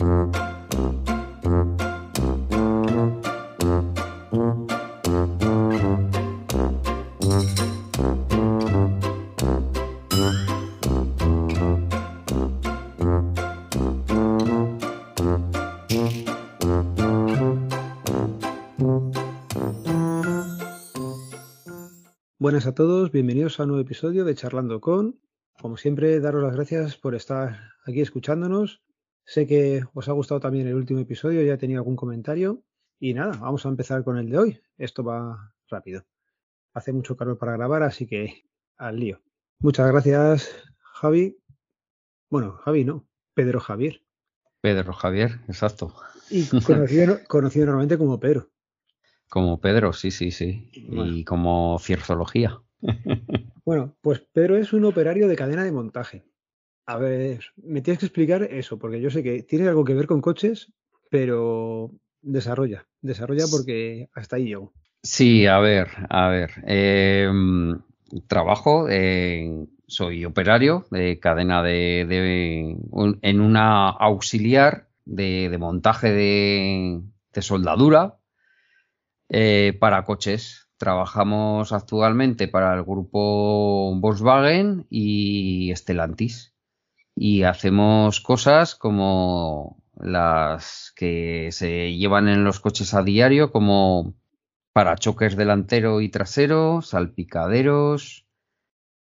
Buenas a todos, bienvenidos a un nuevo episodio de Charlando con. Como siempre, daros las gracias por estar aquí escuchándonos. Sé que os ha gustado también el último episodio, ya he tenido algún comentario. Y nada, vamos a empezar con el de hoy. Esto va rápido. Hace mucho calor para grabar, así que al lío. Muchas gracias, Javi. Bueno, Javi no, Pedro Javier. Pedro Javier, exacto. Y conocido, conocido normalmente como Pedro. Como Pedro, sí, sí, sí. Y como cierzología. bueno, pues Pedro es un operario de cadena de montaje. A ver, me tienes que explicar eso, porque yo sé que tiene algo que ver con coches, pero desarrolla, desarrolla porque hasta ahí llego. Sí, a ver, a ver. Em, trabajo, soy operario de cadena de, en una auxiliar de, montaje de soldadura eh, para coches. Trabajamos actualmente para el grupo Volkswagen y Stellantis. Y hacemos cosas como las que se llevan en los coches a diario, como parachoques delantero y trasero, salpicaderos,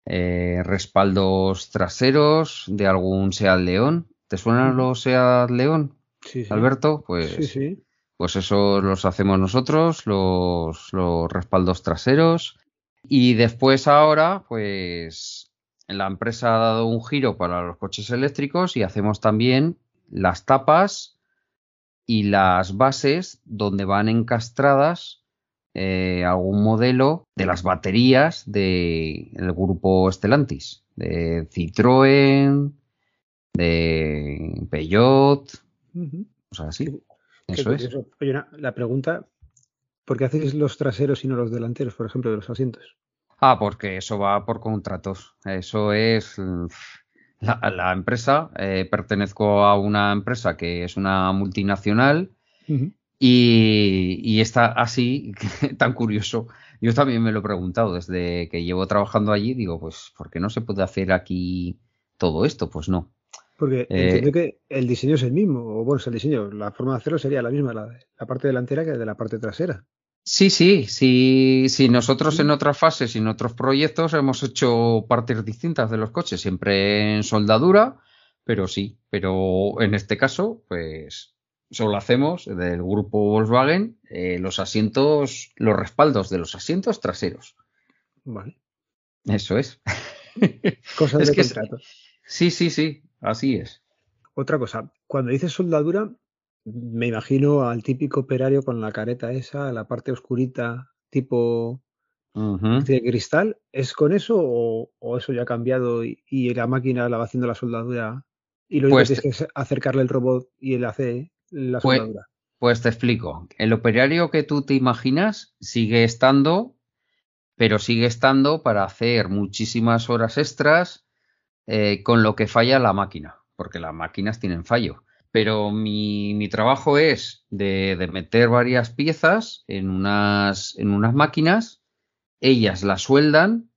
eh, respaldos traseros de algún Seat León. ¿Te suenan los Seat León? Sí, Alberto, pues sí, sí. Pues eso los hacemos nosotros, los, respaldos traseros. Y después ahora, pues la empresa ha dado un giro para los coches eléctricos y hacemos también las tapas y las bases donde van encastradas eh, algún modelo de las baterías del grupo Stellantis, de Citroën, de Peugeot, o sea, así. Eso es. Oye, la pregunta, ¿por qué hacéis los traseros y no los delanteros, por ejemplo, de los asientos? Ah, porque eso va por contratos. Eso es la, empresa. Eh, pertenezco a una empresa que es una multinacional y, y, está así, tan curioso. Yo también me lo he preguntado desde que llevo trabajando allí. Digo, pues, ¿por qué no se puede hacer aquí todo esto? Pues no. Porque eh, entiendo que el diseño es el mismo, o bueno, es el diseño, la forma de hacerlo sería la misma, la, la parte delantera que de la parte trasera. Sí, sí, sí, sí. Nosotros en otras fases y en otros proyectos hemos hecho partes distintas de los coches, siempre en soldadura, pero sí, pero en este caso, pues solo hacemos del grupo Volkswagen eh, los asientos, los respaldos de los asientos traseros. Vale. Eso es. Cosas de contrato. Sí, sí, sí. Así es. Otra cosa, cuando dices soldadura, me imagino al típico operario con la careta esa, la parte oscurita, tipo de cristal. ¿Es con eso o, eso ya ha cambiado y, la máquina la va haciendo la soldadura y lo único pues que es acercarle el robot y él hace la pues, soldadura? Pues te explico. El operario que tú te imaginas sigue estando, pero sigue estando para hacer muchísimas horas extras eh, con lo que falla la máquina, porque las máquinas tienen fallo. Pero mi, trabajo es de, meter varias piezas en unas, en unas máquinas, ellas las sueldan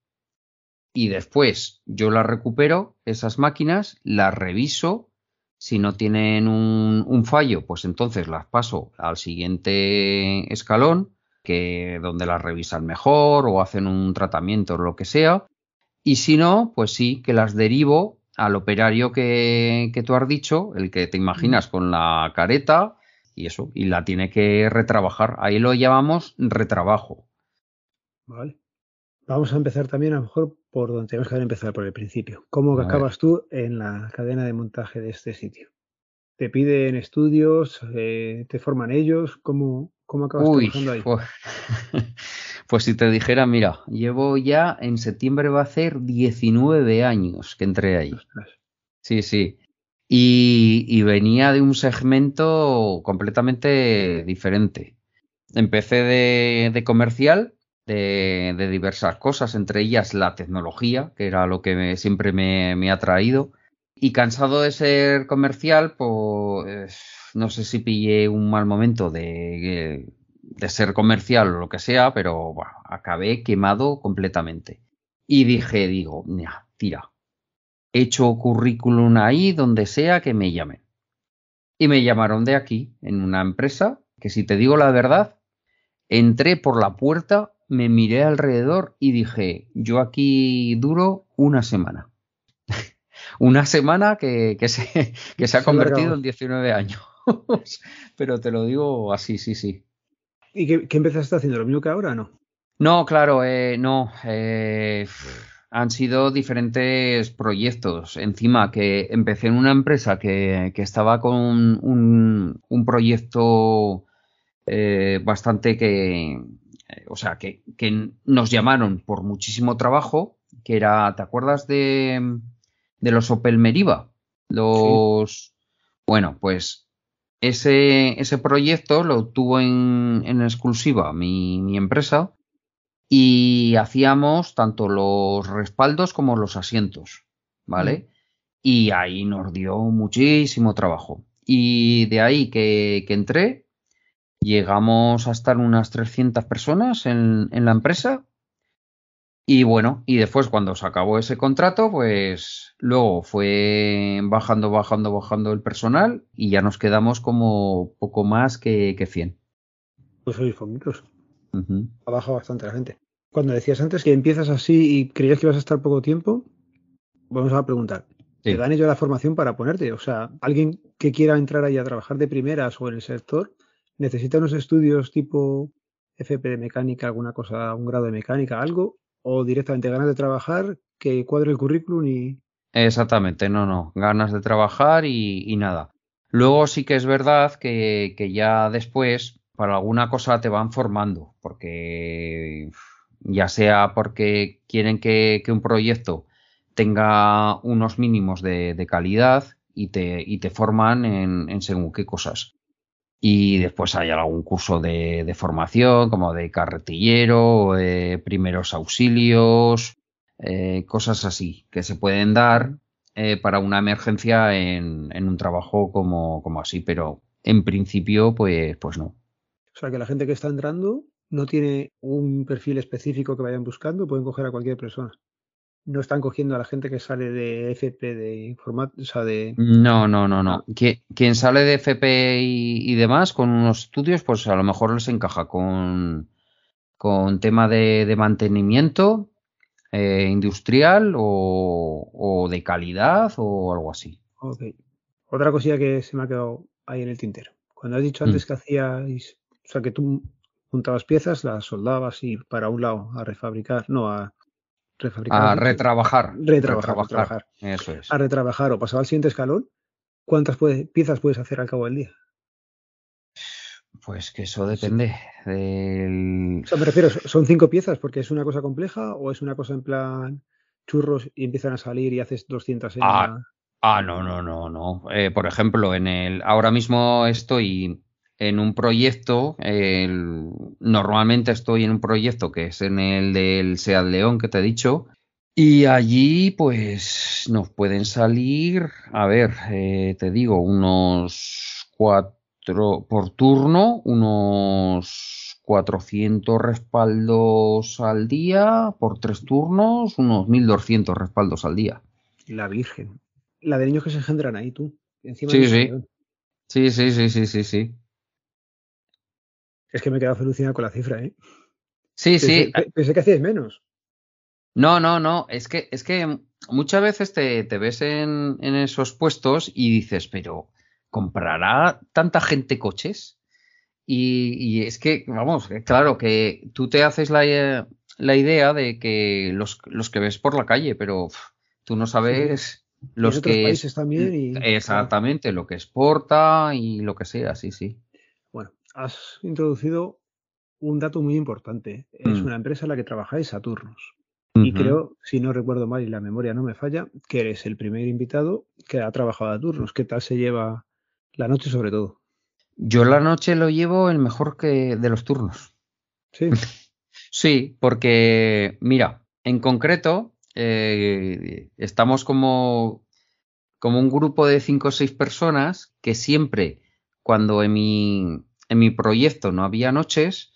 y después yo las recupero, esas máquinas, las reviso. Si no tienen un, un fallo, pues entonces las paso al siguiente escalón, que donde las revisan mejor o hacen un tratamiento o lo que sea y si no, pues sí, que las derivo al operario que, tú has dicho, el que te imaginas con la careta y eso, y la tiene que retrabajar. Ahí lo llamamos retrabajo. Vale. Vamos a empezar también a lo mejor por donde tenemos que empezar, por el principio. ¿Cómo acabas tú en la cadena de montaje de este sitio? ¿Te piden estudios? Eh, ¿Te forman ellos? ¿Cómo, cómo acabas trabajando ahí? Pues, si te dijera, mira, llevo ya en septiembre va a ser 19 años que entré ahí. Sí, sí. Y, venía de un segmento completamente diferente. Empecé de, comercial, de, diversas cosas, entre ellas la tecnología, que era lo que siempre me, me ha traído. Y cansado de ser comercial, pues no sé si pillé un mal momento de, de ser comercial o lo que sea, pero bueno, acabé quemado completamente. Y dije, digo, tira, he hecho currículum ahí donde sea que me llamen. Y me llamaron de aquí, en una empresa, que si te digo la verdad, entré por la puerta, me miré alrededor y dije, yo aquí duro una semana. una semana que, se, que se ha convertido en 19 años. Pero te lo digo así, sí, sí. ¿Y qué, qué empezaste haciendo? ¿Lo mismo que ahora o no? No, claro, eh, no. Eh, han sido diferentes proyectos. Encima que empecé en una empresa que, estaba con un, proyecto eh, bastante que, o sea, que, nos llamaron por muchísimo trabajo, que era, ¿te acuerdas de, de los Opel Meriva? Los, bueno, pues ese, ese proyecto lo tuvo en, en exclusiva mi, mi empresa y hacíamos tanto los respaldos como los asientos, ¿vale? Y ahí nos dio muchísimo trabajo. Y de ahí que, entré, llegamos a estar unas 300 personas en, la empresa. Y bueno, y después cuando se acabó ese contrato, pues luego fue bajando, bajando, bajando el personal y ya nos quedamos como poco más que, que 100. Pues sois poquitos. Ha bajado bastante la gente. Cuando decías antes que empiezas así y creías que ibas a estar poco tiempo, vamos a preguntar. ¿Te dan ellos la formación para ponerte? O sea, alguien que quiera entrar ahí a trabajar de primeras o en el sector, necesita unos estudios tipo FP de mecánica, alguna cosa, un grado de mecánica, algo, o directamente ganas de trabajar, que cuadre el currículum y. Exactamente, no, no, ganas de trabajar y, nada. Luego sí que es verdad que, que ya después, para alguna cosa te van formando, porque ya sea porque quieren que, un proyecto tenga unos mínimos de, calidad y te, y te forman en, según qué cosas. Y después hay algún curso de, formación, como de carretillero, de primeros auxilios, eh, cosas así, que se pueden dar eh, para una emergencia en, en un trabajo como, como, así, pero en principio, pues, pues no. O sea, que la gente que está entrando no tiene un perfil específico que vayan buscando, pueden coger a cualquier persona. No están cogiendo a la gente que sale de FP de informática, de... No, no, no, no. Quien sale de FP y, demás con unos estudios, pues a lo mejor les encaja con, con tema de, mantenimiento eh, industrial o, de calidad o algo así. Ok. Otra cosilla que se me ha quedado ahí en el tintero. Cuando has dicho antes mm. que hacíais, o sea, que tú juntabas piezas, las soldabas y para un lado a refabricar, no a refabricar. A retrabajar. Retrabajar. Eso es. A retrabajar o pasar al siguiente escalón. ¿Cuántas piezas puedes hacer al cabo del día? Pues que eso depende del... O sea, me refiero, ¿son cinco piezas porque es una cosa compleja o es una cosa en plan churros y empiezan a salir y haces 200 en ah, ah, no, no, no, no. Eh, por ejemplo, en el ahora mismo estoy en un proyecto, normalmente estoy en un proyecto que es en el del SEAT León que te he dicho, y allí pues nos pueden salir, a ver, eh, te digo, unos cuatro por turno, unos 400 respaldos al día, por tres turnos, unos 1200 respaldos al día. La Virgen. La de niños que se engendran ahí, tú. Encima sí, sí. sí, sí, sí, sí, sí, sí. Es que me he quedado alucinado con la cifra, ¿eh? Sí, sí. Pensé que hacíais menos. No, no, no. Es que, es que muchas veces te, ves en, esos puestos y dices, pero ¿comprará tanta gente coches? Y, es que, vamos, claro, que tú te haces la, idea de que los, que ves por la calle, pero tú no sabes los que. Países también Exactamente, lo que exporta y lo que sea, sí, sí has introducido un dato muy importante. Es mm. una empresa en la que trabajáis a turnos. Y creo, si no recuerdo mal y la memoria no me falla, que eres el primer invitado que ha trabajado a turnos. ¿Qué tal se lleva la noche sobre todo? Yo la noche lo llevo el mejor que de los turnos. Sí. sí, porque, mira, en concreto, eh, estamos como, como un grupo de cinco o seis personas que siempre cuando en mi, en mi proyecto no había noches,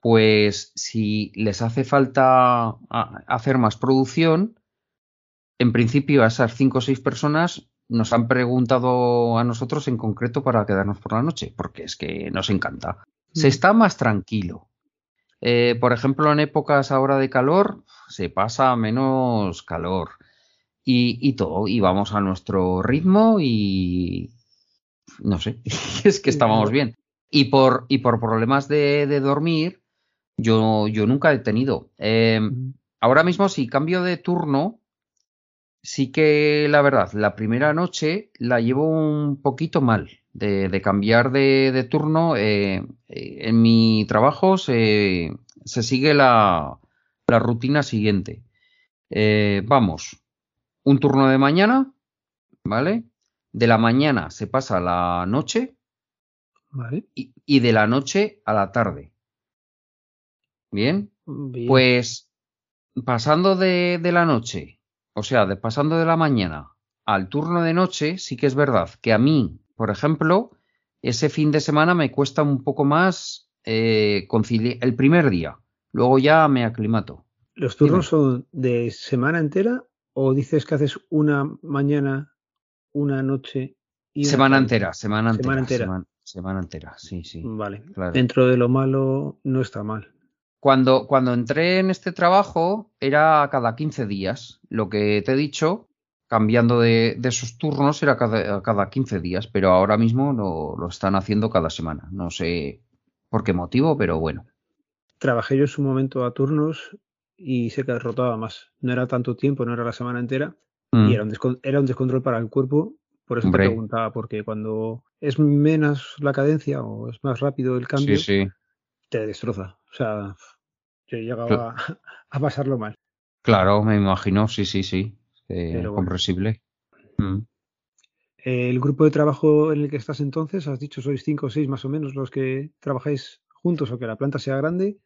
pues si les hace falta hacer más producción, en principio a esas cinco o seis personas nos han preguntado a nosotros en concreto para quedarnos por la noche, porque es que nos encanta. Se mm. está más tranquilo. Eh, por ejemplo, en épocas ahora de calor, se pasa menos calor y, todo, y vamos a nuestro ritmo y no sé, es que estábamos bien. Y por, y por problemas de, dormir, yo, yo, nunca he tenido. Em, ahora mismo, si cambio de turno, sí que la verdad, la primera noche la llevo un poquito mal de, cambiar de, turno. Eh, eh, en mi trabajo se, se sigue la, la, rutina siguiente. Eh, vamos, un turno de mañana, ¿vale? De la mañana se pasa a la noche. Vale. Y, de la noche a la tarde. ¿Bien? Pues pasando de, de, la noche, o sea, de, pasando de la mañana al turno de noche, sí que es verdad que a mí por ejemplo, ese fin de semana me cuesta un poco más eh, conciliar el primer día. Luego ya me aclimato. ¿Los turnos son de semana entera o dices que haces una mañana, una noche y semana entera, semana entera, semana entera. Semana, entera, sí, sí. Vale. Dentro de lo malo no está mal. Cuando, cuando entré en este trabajo era cada 15 días. Lo que te he dicho, cambiando de, de sus turnos era cada, cada 15 días, pero ahora mismo lo, lo, están haciendo cada semana. No sé por qué motivo, pero bueno. Trabajé yo en su momento a turnos y sé que rotaba más. No era tanto tiempo, no era la semana entera y mm. era un, era un, descontrol para el cuerpo. Por eso te preguntaba, porque cuando es menos la cadencia o es más rápido el cambio, te destroza. O sea, yo llegaba a, a pasarlo mal. Claro, me imagino, sí, sí, sí eh, comprensible. Mm. El grupo de trabajo en el que estás entonces, has dicho sois cinco o seis más o menos los que trabajáis juntos o que la planta sea grande,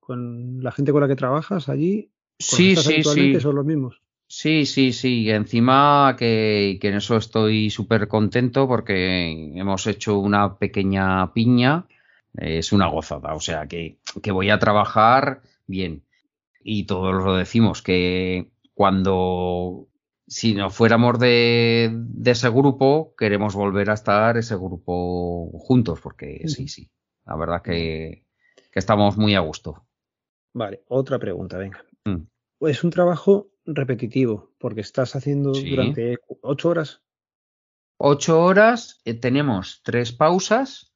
con la gente con la que trabajas allí. Sí, sí, sí. son los mismos. Sí, sí, sí. Encima que, que en eso estoy súper contento porque hemos hecho una pequeña piña. Es una gozada. O sea que, que voy a trabajar bien. Y todos lo decimos que cuando si no fuéramos de, ese grupo, queremos volver a estar ese grupo juntos, porque sí, sí, la verdad que, estamos muy a gusto. Vale, otra pregunta, venga. Mm. Es un trabajo repetitivo, porque estás haciendo durante ocho horas. Ocho horas, eh, tenemos tres pausas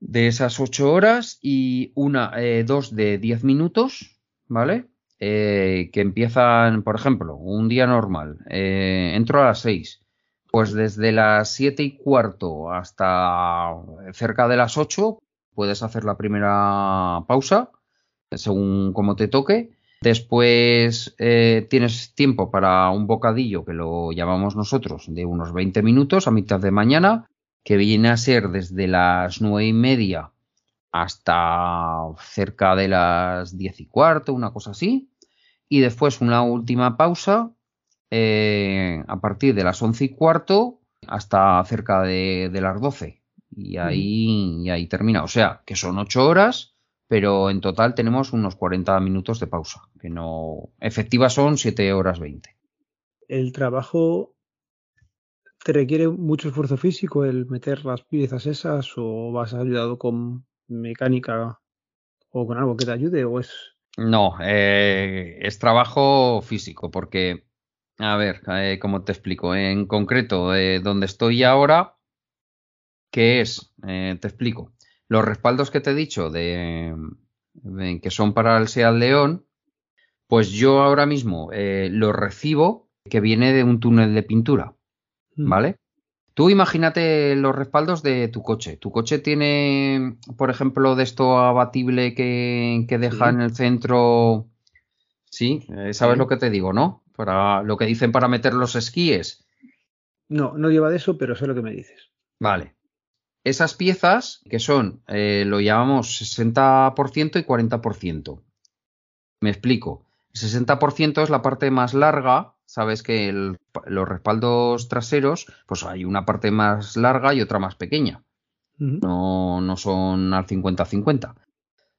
de esas ocho horas y una, eh, dos de diez minutos, ¿vale? Eh, que empiezan, por ejemplo, un día normal, eh, entro a las 6, pues desde las 7 y cuarto hasta cerca de las 8 puedes hacer la primera pausa, según como te toque. Después eh, tienes tiempo para un bocadillo, que lo llamamos nosotros, de unos 20 minutos a mitad de mañana, que viene a ser desde las 9 y media hasta cerca de las 10 y cuarto, una cosa así y después una última pausa eh, a partir de las once y cuarto hasta cerca de, las doce. Y ahí, y ahí termina. O sea, que son ocho horas, pero en total tenemos unos 40 minutos de pausa, que no. Efectivas son siete horas 20. El trabajo te requiere mucho esfuerzo físico el meter las piezas esas, o vas ayudado con mecánica o con algo que te ayude, o es no, eh, es trabajo físico, porque, a ver, eh, ¿cómo te explico? En concreto, eh, donde estoy ahora, ¿qué es? te explico. Los respaldos que te he dicho de, que son para el SEAT León, pues yo ahora mismo los recibo que viene de un túnel de pintura, mm. ¿vale? Tú imagínate los respaldos de tu coche. Tu coche tiene, por ejemplo, de esto abatible que, deja en el centro. Sí, eh, sabes lo que te digo, ¿no? Para lo que dicen para meter los esquíes. No, no lleva de eso, pero sé lo que me dices. Vale. Esas piezas, que son, eh, lo llamamos 60% y 40%. Me explico. El 60% es la parte más larga sabes que los respaldos traseros, pues hay una parte más larga y otra más pequeña. no, no son al 50-50.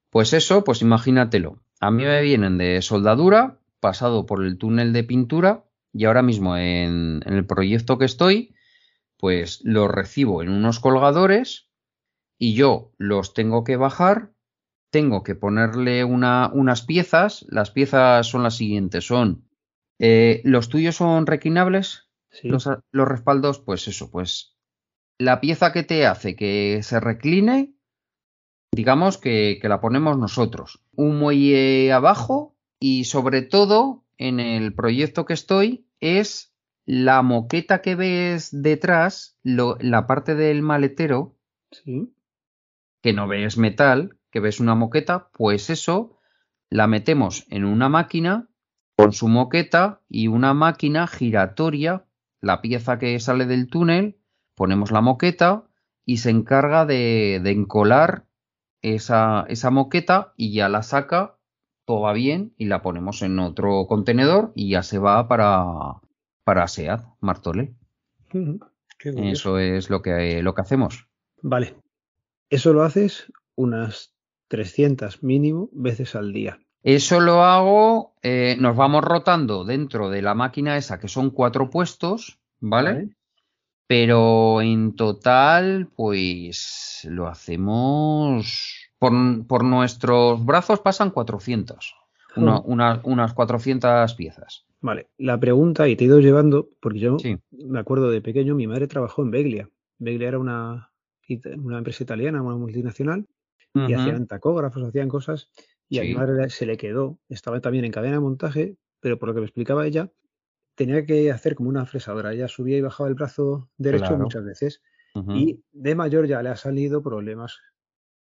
Pues eso, pues imagínatelo. A mí me vienen de soldadura, pasado por el túnel de pintura y ahora mismo en, el proyecto que estoy, pues los recibo en unos colgadores y yo los tengo que bajar, tengo que ponerle unas piezas, las piezas son las siguientes, son eh, ¿Los tuyos son reclinables? Los, respaldos, pues eso, pues la pieza que te hace que se recline, digamos que, la ponemos nosotros. Un muelle abajo y sobre todo en el proyecto que estoy es la moqueta que ves detrás, la parte del maletero, que no ves metal, que ves una moqueta, pues eso la metemos en una máquina con su moqueta y una máquina giratoria, la pieza que sale del túnel, ponemos la moqueta y se encarga de, encolar esa, esa, moqueta y ya la saca, todo va bien y la ponemos en otro contenedor y ya se va para, para SEAD, Martole. Eso es lo que, lo que hacemos. Vale. Eso lo haces unas 300 mínimo veces al día. Eso lo hago, eh, nos vamos rotando dentro de la máquina esa, que son cuatro puestos, ¿vale? Pero en total, pues lo hacemos por, nuestros brazos pasan 400, unas 400 piezas. Vale, la pregunta, y te he ido llevando, porque yo me acuerdo de pequeño, mi madre trabajó en Beglia. Beglia era una, una empresa italiana, una multinacional, y hacían tacógrafos, hacían cosas. Y a mi madre se le quedó, estaba también en cadena de montaje, pero por lo que me explicaba ella, tenía que hacer como una fresadora. Ella subía y bajaba el brazo derecho muchas veces. Y de mayor ya le ha salido problemas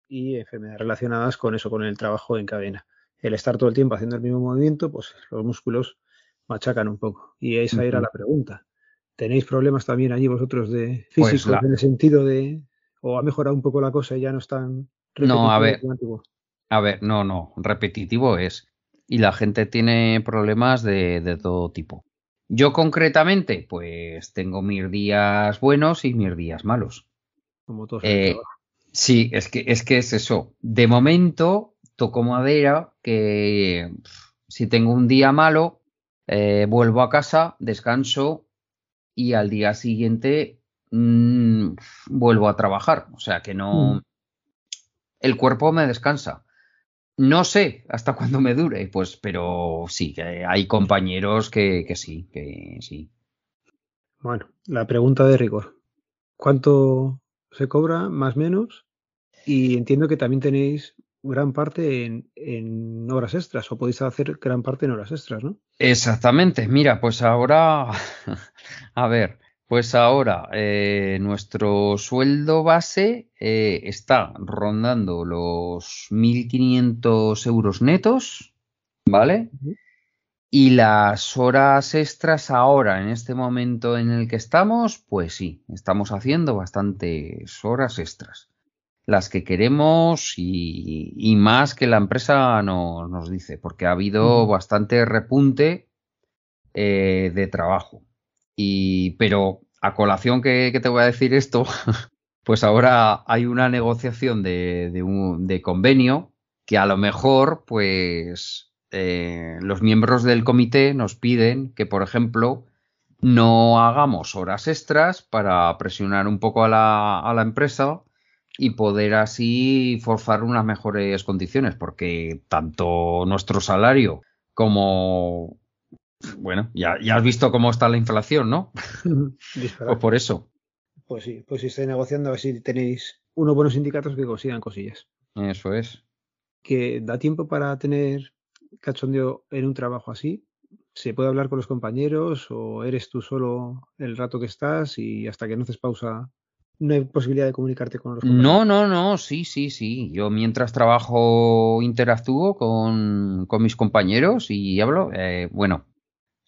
y enfermedades relacionadas con eso, con el trabajo en cadena. El estar todo el tiempo haciendo el mismo movimiento, pues los músculos machacan un poco. Y esa era la pregunta. ¿Tenéis problemas también allí vosotros de pues físicos en el sentido de o ha mejorado un poco la cosa y ya no están no, a ver, a ver, no, no, repetitivo es. Y la gente tiene problemas de, todo tipo. Yo concretamente, pues tengo mis días buenos y mis días malos. Como todos. Eh, sí, es que, es que es eso. De momento, toco madera que si tengo un día malo, eh, vuelvo a casa, descanso y al día siguiente mm, vuelvo a trabajar. O sea que no. Mm. El cuerpo me descansa. No sé hasta cuándo me dure, pues, pero sí, que hay compañeros que, sí, que sí. Bueno, la pregunta de rigor. ¿Cuánto se cobra, más o menos? Y entiendo que también tenéis gran parte en, en, horas extras, o podéis hacer gran parte en horas extras, ¿no? Exactamente. Mira, pues ahora, a ver, pues ahora, eh, nuestro sueldo base eh, está rondando los 1.500 euros netos, ¿vale? Y las horas extras ahora, en este momento en el que estamos, pues sí, estamos haciendo bastantes horas extras. Las que queremos y, más que la empresa nos dice, porque ha habido bastante repunte eh, de trabajo. Y, pero a colación que, te voy a decir esto, pues ahora hay una negociación de, un, de convenio que a lo mejor, pues, eh, los miembros del comité nos piden que, por ejemplo, no hagamos horas extras para presionar un poco a la, a la empresa y poder así forzar unas mejores condiciones, porque tanto nuestro salario como bueno, ya, has visto cómo está la inflación, ¿no? pues por eso. Pues sí, pues si estáis negociando a ver si tenéis unos buenos sindicatos que consigan cosillas. Eso es. Que da tiempo para tener cachondeo en un trabajo así. ¿Se puede hablar con los compañeros o eres tú solo el rato que estás y hasta que no haces pausa no hay posibilidad de comunicarte con los? No, no, no, sí, sí, sí. Yo mientras trabajo interactúo con, con mis compañeros y hablo. Eh, bueno,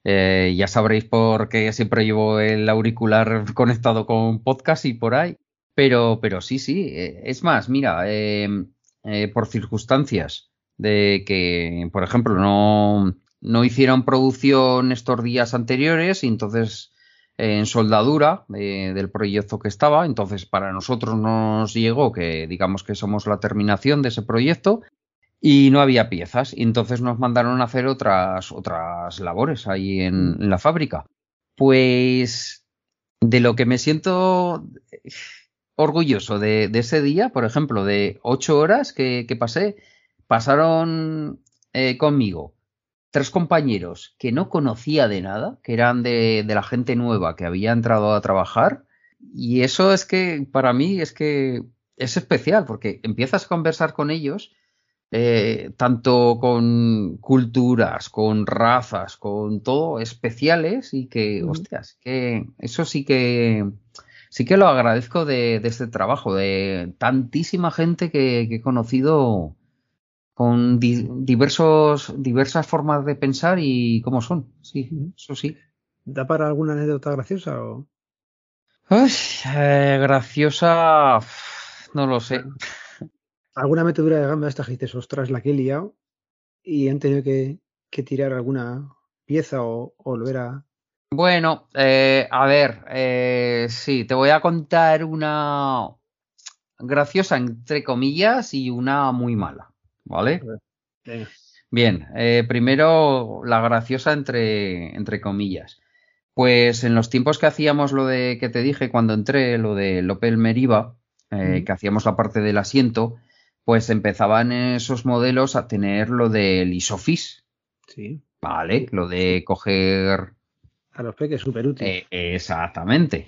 eh, ya sabréis por qué siempre llevo el auricular conectado con podcast y por ahí. Pero, pero sí, sí. Eh, es más, mira, em, eh, por circunstancias de que, por ejemplo, no no hicieron producción estos días anteriores y entonces en soldadura del proyecto que estaba. Entonces, para nosotros nos llegó que digamos que somos la terminación de ese proyecto y no había piezas. Y entonces nos mandaron a hacer otras, otras labores ahí en, mm. la fábrica. Pues de lo que me siento orgulloso de, ese día, por ejemplo, de ocho horas que, pasé, pasaron eh, conmigo tres compañeros que no conocía de nada, que eran de, la gente nueva que había entrado a trabajar. Y eso es que para mí es que es especial porque empiezas a conversar con ellos, eh, tanto con culturas, con razas, con todo especiales y que, hostias, que eso sí que sí que lo agradezco de, este trabajo, de tantísima gente que he conocido con diversos, diversas formas de pensar y cómo son. Sí, eso sí. ¿Da para alguna anécdota graciosa o...? Eh, graciosa, no lo sé. ¿Alguna metedura de gamba esta dices, ostras, la que he liado y han tenido que, tirar alguna pieza o, volver a... Bueno, eh, a ver, eh, sí, te voy a contar una graciosa entre comillas y una muy mala. ¿Vale? Bien, eh, primero la graciosa entre, entre comillas. Pues en los tiempos que hacíamos lo de que te dije cuando entré, lo de Opel Meriva, eh, que hacíamos la parte del asiento, pues empezaban esos modelos a tener lo del Isofis. Sí. Vale, lo de coger. A los peques, súper útil. Eh, exactamente.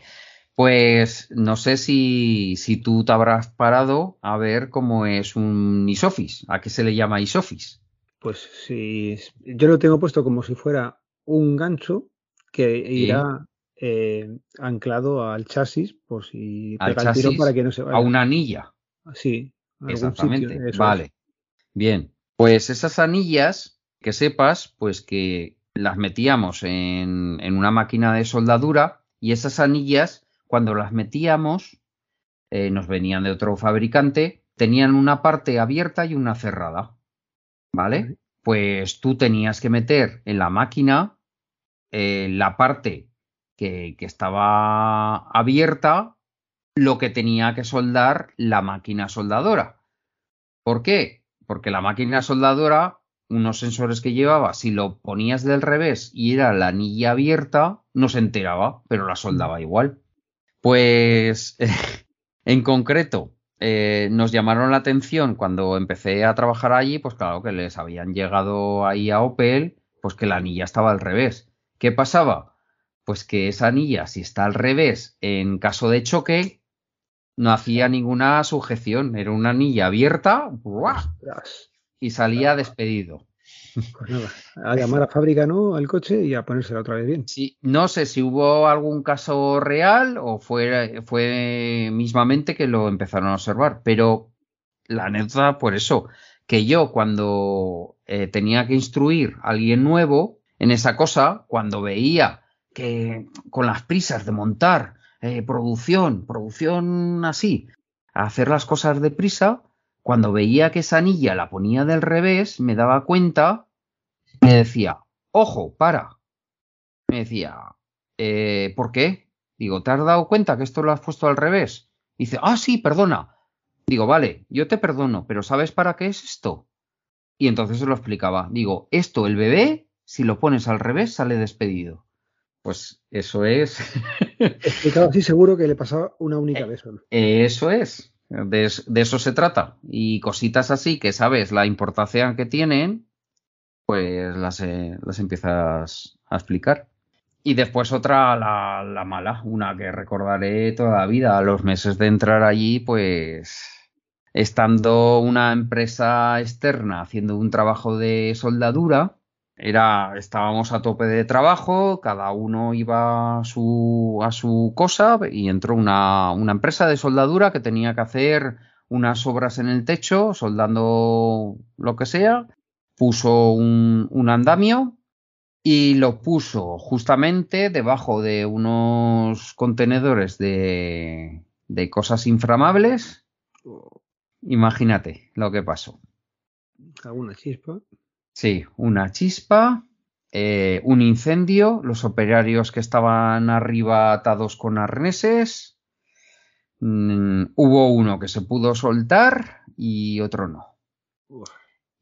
Pues no sé si, si tú te habrás parado a ver cómo es un Isofis. ¿A qué se le llama Isofis? Pues si yo lo tengo puesto como si fuera un gancho que irá eh, anclado al chasis, pues si al chasis, para que no se vaya. A una anilla. Sí, exactamente. vale. Bien. Pues esas anillas, que sepas, pues que las metíamos en, en una máquina de soldadura y esas anillas cuando las metíamos, eh, nos venían de otro fabricante, tenían una parte abierta y una cerrada. ¿Vale? Pues tú tenías que meter en la máquina eh, la parte que, que estaba abierta, lo que tenía que soldar la máquina soldadora. ¿Por qué? Porque la máquina soldadora, unos sensores que llevaba, si lo ponías del revés y era la anilla abierta, no se enteraba, pero la soldaba igual. Pues en concreto, eh, nos llamaron la atención cuando empecé a trabajar allí, pues claro que les habían llegado ahí a Opel, pues que la anilla estaba al revés. ¿Qué pasaba? Pues que esa anilla, si está al revés, en caso de choque, no hacía ninguna sujeción, era una anilla abierta y salía despedido. Pues nada, a llamar a fábrica, ¿no? Al coche y a ponérsela otra vez bien. Sí, no sé si hubo algún caso real o fue, fue mismamente que lo empezaron a observar, pero la anécdota, por eso, que yo cuando eh, tenía que instruir a alguien nuevo en esa cosa, cuando veía que con las prisas de montar eh, producción, producción así, hacer las cosas deprisa, cuando veía que esa anilla la ponía del revés, me daba cuenta, me decía, ojo, para. Me decía, eh, ¿por qué? Digo, ¿te has dado cuenta que esto lo has puesto al revés? Dice, ah, sí, perdona. Digo, vale, yo te perdono, pero ¿sabes para qué es esto? Y entonces se lo explicaba. Digo, esto, el bebé, si lo pones al revés, sale despedido. Pues eso es. Explicado así, seguro que le pasaba una única vez solo. Eso es. De, eso se trata. Y cositas así que sabes la importancia que tienen, pues las, eh, las empiezas a explicar. Y después otra, la, la, mala, una que recordaré toda la vida. A los meses de entrar allí, pues estando una empresa externa haciendo un trabajo de soldadura, era, estábamos a tope de trabajo, cada uno iba a su, a su cosa y entró una, una empresa de soldadura que tenía que hacer unas obras en el techo, soldando lo que sea, puso un, un andamio y lo puso justamente debajo de unos contenedores de, de cosas inflamables. Imagínate lo que pasó. ¿Alguna chispa? Sí, una chispa eh, un incendio, los operarios que estaban arriba atados con arneses, mm, hubo uno que se pudo soltar y otro no.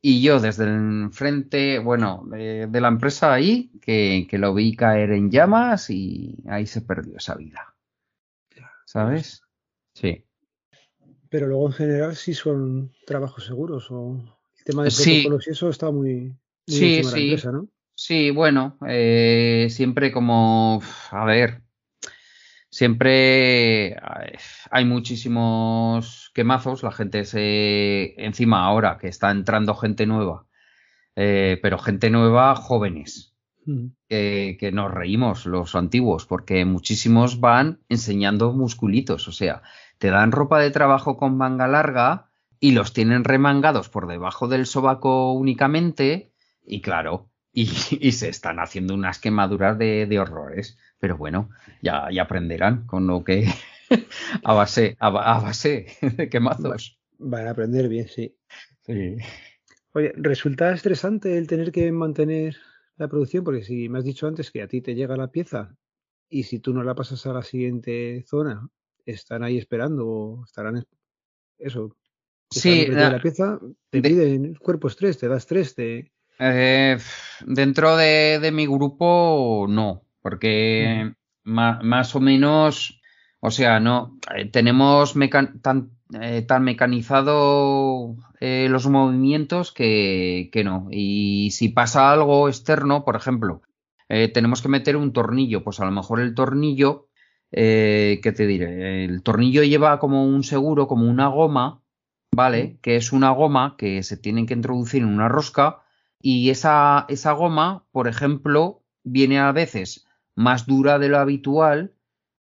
Y yo desde el frente, bueno, de, la empresa ahí, que, lo vi caer en llamas y ahí se perdió esa vida. ¿Sabes? Sí. Pero luego en general sí son trabajos seguros o tema de protocolos y eso está muy, sí, sí. empresa, ¿no? Sí, bueno, eh, siempre como, a ver, siempre hay muchísimos quemazos, la gente se, encima ahora que está entrando gente nueva, eh, pero gente nueva jóvenes, mm. que nos reímos los antiguos, porque muchísimos van enseñando musculitos, o sea, te dan ropa de trabajo con manga larga y los tienen remangados por debajo del sobaco únicamente, y claro, y, se están haciendo unas quemaduras de, horrores. Pero bueno, ya, ya aprenderán con lo que a base, a, base de quemazos. Van a aprender bien, sí. sí. Oye, ¿resulta estresante el tener que mantener la producción? Porque si me has dicho antes que a ti te llega la pieza y si tú no la pasas a la siguiente zona, están ahí esperando o estarán eso. Sí, la, pieza te piden cuerpo estrés, te das estrés, te eh, dentro de, mi grupo, no, porque más, o menos, o sea, no, eh, tenemos tan, eh, tan, mecanizado los movimientos que, que, no. Y si pasa algo externo, por ejemplo, tenemos que meter un tornillo, pues a lo mejor el tornillo, ¿qué te diré? El tornillo lleva como un seguro, como una goma, ¿vale? Que es una goma que se tiene que introducir en una rosca y esa, esa goma, por ejemplo, viene a veces más dura de lo habitual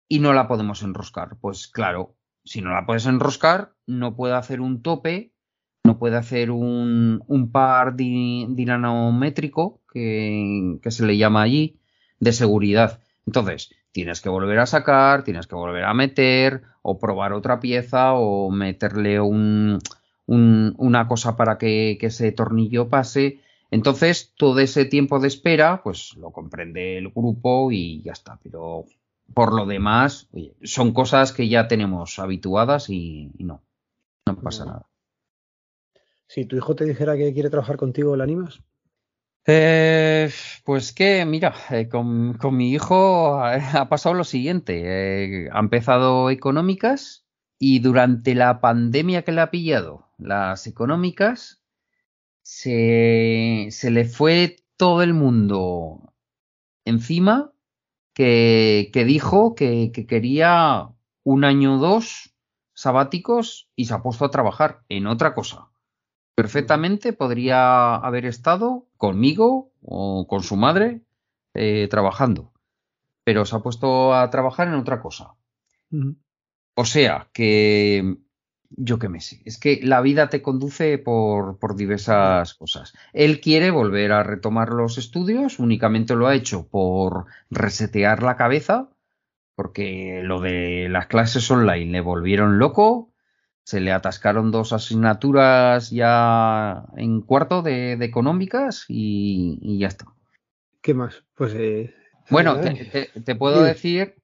y no la podemos enroscar. Pues claro, si no la puedes enroscar, no puede hacer un tope, no puede hacer un, un par dinamométrico, que, que se le llama allí, de seguridad. Entonces, tienes que volver a sacar, tienes que volver a meter, o probar otra pieza, o meterle un, un, una cosa para que, que, ese tornillo pase. Entonces, todo ese tiempo de espera, pues lo comprende el grupo y ya está. Pero por lo demás, son cosas que ya tenemos habituadas y, no, no pasa nada. Si tu hijo te dijera que quiere trabajar contigo, ¿le animas? Eh, pues que, mira, eh, con, mi hijo ha, pasado lo siguiente. Eh, ha empezado económicas y durante la pandemia que le ha pillado, las económicas, se, se le fue todo el mundo encima que, que dijo que, que, quería un año o dos sabáticos y se ha puesto a trabajar en otra cosa. Perfectamente podría haber estado conmigo o con su madre eh, trabajando, pero se ha puesto a trabajar en otra cosa. O sea que yo qué me sé. Es que la vida te conduce por, por, diversas cosas. Él quiere volver a retomar los estudios, únicamente lo ha hecho por resetear la cabeza, porque lo de las clases online le volvieron loco, se le atascaron dos asignaturas ya en cuarto de, económicas y, ya está. ¿Qué más? Pues eh, bueno, te, puedo decir,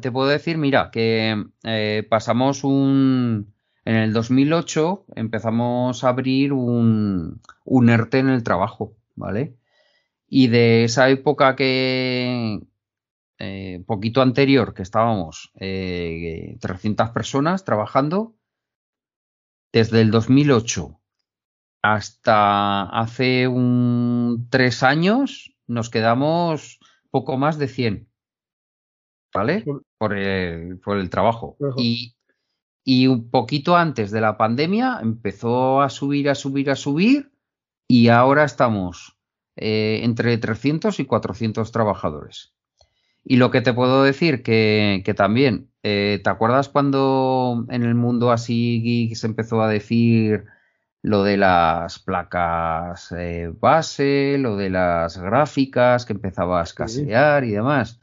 te puedo decir, mira, que eh, pasamos un en el 2008 empezamos a abrir un, un ERTE en el trabajo, ¿vale? Y de esa época que, eh, poquito anterior, que estábamos eh, 300 personas trabajando, desde el 2008 hasta hace un tres años nos quedamos poco más de 100, ¿vale? Por el, por el trabajo. Y, y un poquito antes de la pandemia empezó a subir, a subir, a subir y ahora estamos eh, entre 300 y 400 trabajadores. Y lo que te puedo decir que, que también, eh, ¿te acuerdas cuando en el mundo así se empezó a decir lo de las placas eh, base, lo de las gráficas que empezaba a escasear y demás?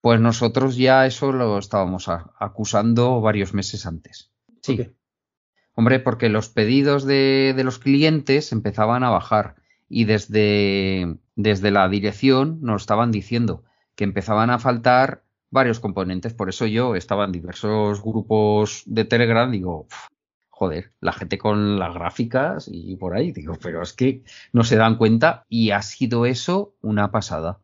Pues nosotros ya eso lo estábamos acusando varios meses antes. Sí. Hombre, porque los pedidos de, los clientes empezaban a bajar y desde, desde la dirección nos estaban diciendo que empezaban a faltar varios componentes. Por eso yo estaba en diversos grupos de Telegram, digo, joder, la gente con las gráficas y por ahí, digo, pero es que no se dan cuenta y ha sido eso una pasada.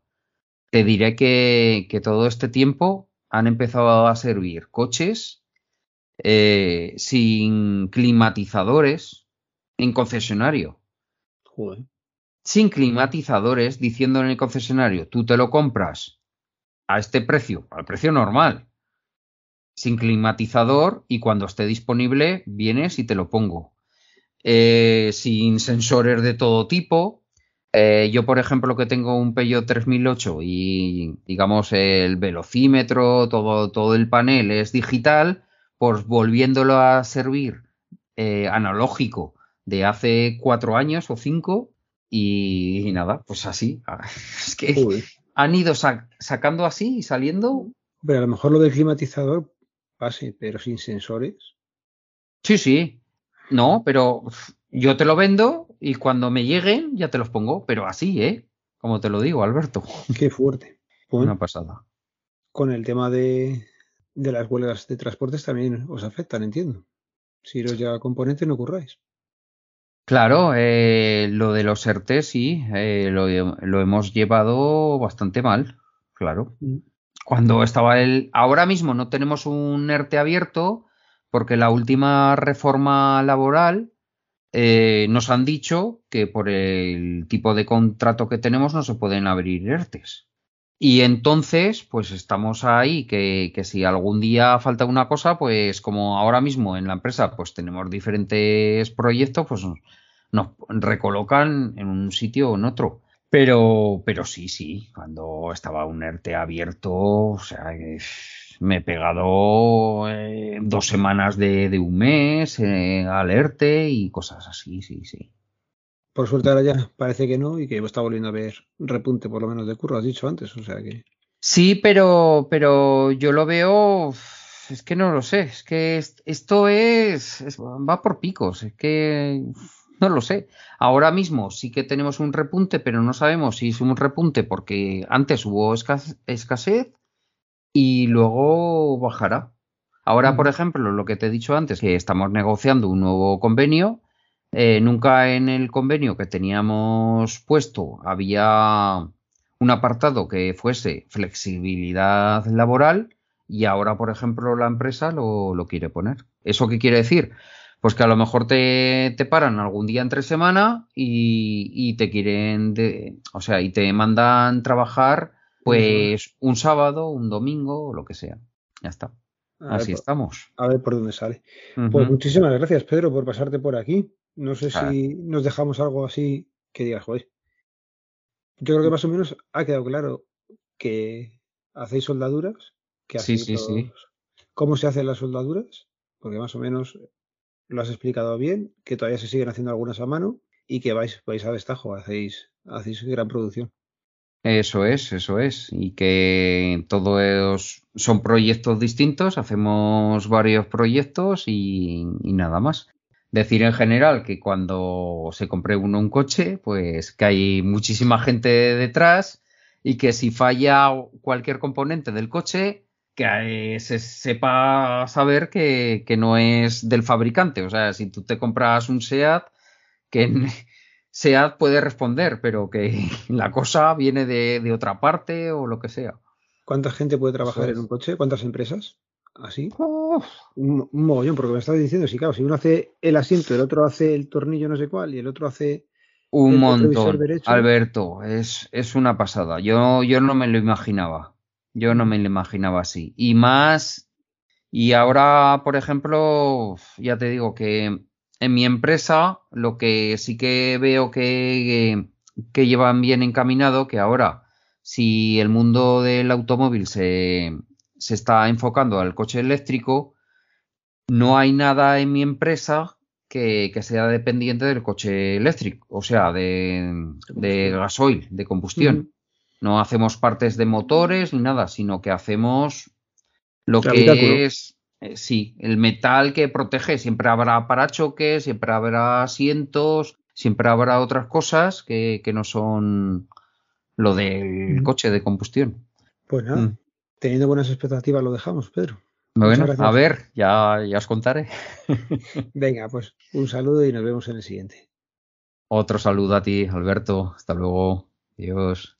Te diré que, que todo este tiempo han empezado a servir coches eh, sin climatizadores en concesionario. Sin climatizadores, diciendo en el concesionario, tú te lo compras a este precio, al precio normal, sin climatizador y cuando esté disponible vienes y te lo pongo. Eh, sin sensores de todo tipo. Eh, yo, por ejemplo, que tengo un Peugeot 3008 y digamos el velocímetro, todo, todo el panel es digital, pues volviéndolo a servir eh, analógico de hace cuatro años o cinco y, nada, pues así. Es que han ido sacando así y saliendo. Pero a lo mejor lo del climatizador pase, pero sin sensores. Sí, sí. No, pero yo te lo vendo y cuando me lleguen ya te los pongo, pero así, ¿eh? Como te lo digo, Alberto. Qué fuerte. Una pasada. Con el tema de, de las huelgas de transportes también os afectan, entiendo. Si los ya componentes no curráis. Claro, eh, lo de los ERTE sí, eh, lo, lo, hemos llevado bastante mal, claro. Mm. Cuando estaba el... Ahora mismo no tenemos un ERTE abierto porque la última reforma laboral eh, nos han dicho que por el tipo de contrato que tenemos no se pueden abrir ERTES. Y entonces, pues estamos ahí, que, que, si algún día falta una cosa, pues como ahora mismo en la empresa, pues tenemos diferentes proyectos, pues nos, recolocan en un sitio o en otro. Pero, pero sí, sí, cuando estaba un ERTE abierto, o sea, me he pegado eh, dos semanas de, de un mes eh, al ERTE y cosas así, sí, sí. Por suerte ahora ya parece que no y que está volviendo a ver repunte por lo menos de curro, has dicho antes, o sea que... Sí, pero, pero yo lo veo, es que no lo sé, es que esto es, va por picos, es que no lo sé. Ahora mismo sí que tenemos un repunte, pero no sabemos si es un repunte porque antes hubo escasez y luego bajará. Ahora, por ejemplo, lo que te he dicho antes, que estamos negociando un nuevo convenio eh, nunca en el convenio que teníamos puesto había un apartado que fuese flexibilidad laboral y ahora, por ejemplo, la empresa lo, quiere poner. ¿Eso qué quiere decir? Pues que a lo mejor te, paran algún día entre semana y, te quieren, o sea, y te mandan trabajar pues un sábado, un domingo o lo que sea. Ya está. Así estamos. A ver por dónde sale. Pues muchísimas gracias, Pedro, por pasarte por aquí. No sé si nos dejamos algo así que digas, joder. Yo creo que más o menos ha quedado claro que hacéis soldaduras. Que sí, sí, sí. ¿Cómo se hacen las soldaduras? Porque más o menos lo has explicado bien, que todavía se siguen haciendo algunas a mano y que vais, vais a destajo, hacéis, hacéis gran producción. Eso es, eso es. Y que todos son proyectos distintos, hacemos varios proyectos y nada más. Decir en general que cuando se compre uno un coche, pues que hay muchísima gente detrás y que si falla cualquier componente del coche, que se sepa saber que, no es del fabricante. O sea, si tú te compras un SEAT, que SEAT puede responder, pero que la cosa viene de, otra parte o lo que sea. ¿Cuánta gente puede trabajar en un coche? ¿Cuántas empresas? Así. Un, mogollón, porque me estás diciendo, si claro, si uno hace el asiento, el otro hace el tornillo no sé cuál y el otro hace un montón. Alberto, es, es una pasada. Yo, yo no me lo imaginaba. Yo no me lo imaginaba así. Y más, y ahora, por ejemplo, ya te digo que en mi empresa lo que sí que veo que, que llevan bien encaminado, que ahora, si el mundo del automóvil se, se está enfocando al coche eléctrico, no hay nada en mi empresa que, sea dependiente del coche eléctrico, o sea, de, gasoil, de combustión. No hacemos partes de motores ni nada, sino que hacemos lo que es, eh, sí, el metal que protege. Siempre habrá parachoques, siempre habrá asientos, siempre habrá otras cosas que, no son lo del coche de combustión. Pues nada, mm. Teniendo buenas expectativas lo dejamos, Pedro. Bueno, a ver, ya, ya os contaré. Venga, pues un saludo y nos vemos en el siguiente. Otro saludo a ti, Alberto. Hasta luego. Adiós.